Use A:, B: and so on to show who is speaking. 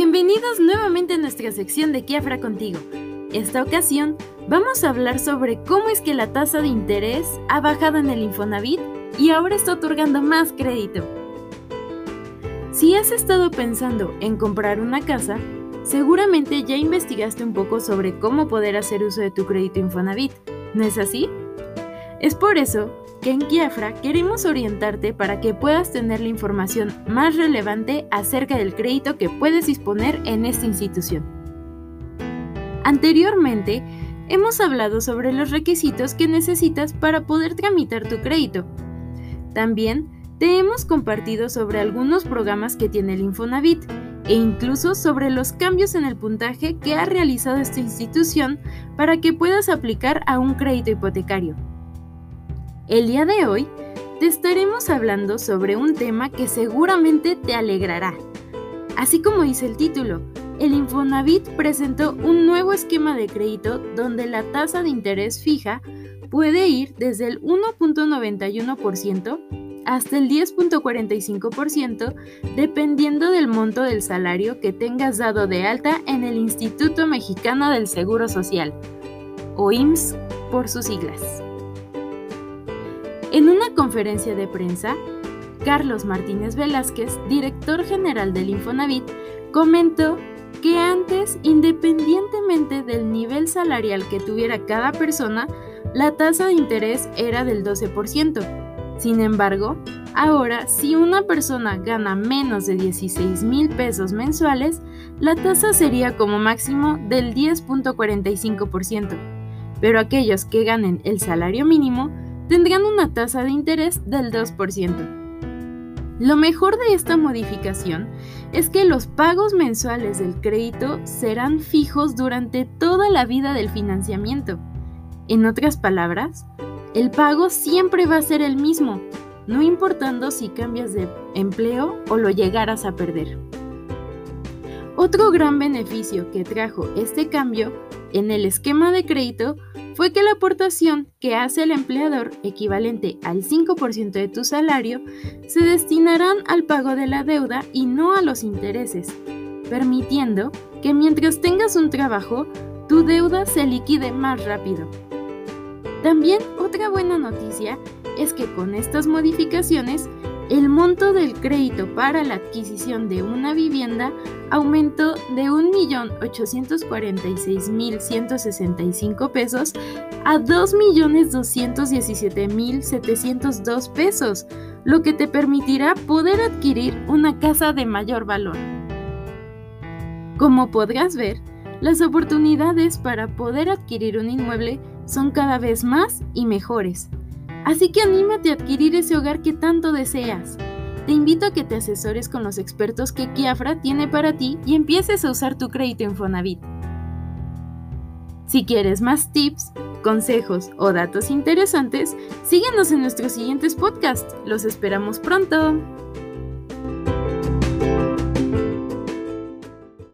A: Bienvenidos nuevamente a nuestra sección de Kiafra contigo. Esta ocasión vamos a hablar sobre cómo es que la tasa de interés ha bajado en el Infonavit y ahora está otorgando más crédito. Si has estado pensando en comprar una casa, seguramente ya investigaste un poco sobre cómo poder hacer uso de tu crédito Infonavit, ¿no es así? Es por eso en Kiafra queremos orientarte para que puedas tener la información más relevante acerca del crédito que puedes disponer en esta institución. Anteriormente, hemos hablado sobre los requisitos que necesitas para poder tramitar tu crédito. También te hemos compartido sobre algunos programas que tiene el Infonavit e incluso sobre los cambios en el puntaje que ha realizado esta institución para que puedas aplicar a un crédito hipotecario. El día de hoy te estaremos hablando sobre un tema que seguramente te alegrará. Así como dice el título, el Infonavit presentó un nuevo esquema de crédito donde la tasa de interés fija puede ir desde el 1.91% hasta el 10.45% dependiendo del monto del salario que tengas dado de alta en el Instituto Mexicano del Seguro Social, o IMSS por sus siglas. En una conferencia de prensa, Carlos Martínez Velázquez, director general del Infonavit, comentó que antes, independientemente del nivel salarial que tuviera cada persona, la tasa de interés era del 12%. Sin embargo, ahora si una persona gana menos de 16 mil pesos mensuales, la tasa sería como máximo del 10.45%. Pero aquellos que ganen el salario mínimo tendrán una tasa de interés del 2%. Lo mejor de esta modificación es que los pagos mensuales del crédito serán fijos durante toda la vida del financiamiento. En otras palabras, el pago siempre va a ser el mismo, no importando si cambias de empleo o lo llegaras a perder. Otro gran beneficio que trajo este cambio en el esquema de crédito fue que la aportación que hace el empleador, equivalente al 5% de tu salario, se destinarán al pago de la deuda y no a los intereses, permitiendo que mientras tengas un trabajo, tu deuda se liquide más rápido. También otra buena noticia es que con estas modificaciones el monto del crédito para la adquisición de una vivienda aumentó de 1.846.165 pesos a 2.217.702 pesos, lo que te permitirá poder adquirir una casa de mayor valor. Como podrás ver, las oportunidades para poder adquirir un inmueble son cada vez más y mejores. Así que anímate a adquirir ese hogar que tanto deseas. Te invito a que te asesores con los expertos que Kiafra tiene para ti y empieces a usar tu crédito en Fonavit. Si quieres más tips, consejos o datos interesantes, síguenos en nuestros siguientes podcasts. Los esperamos pronto.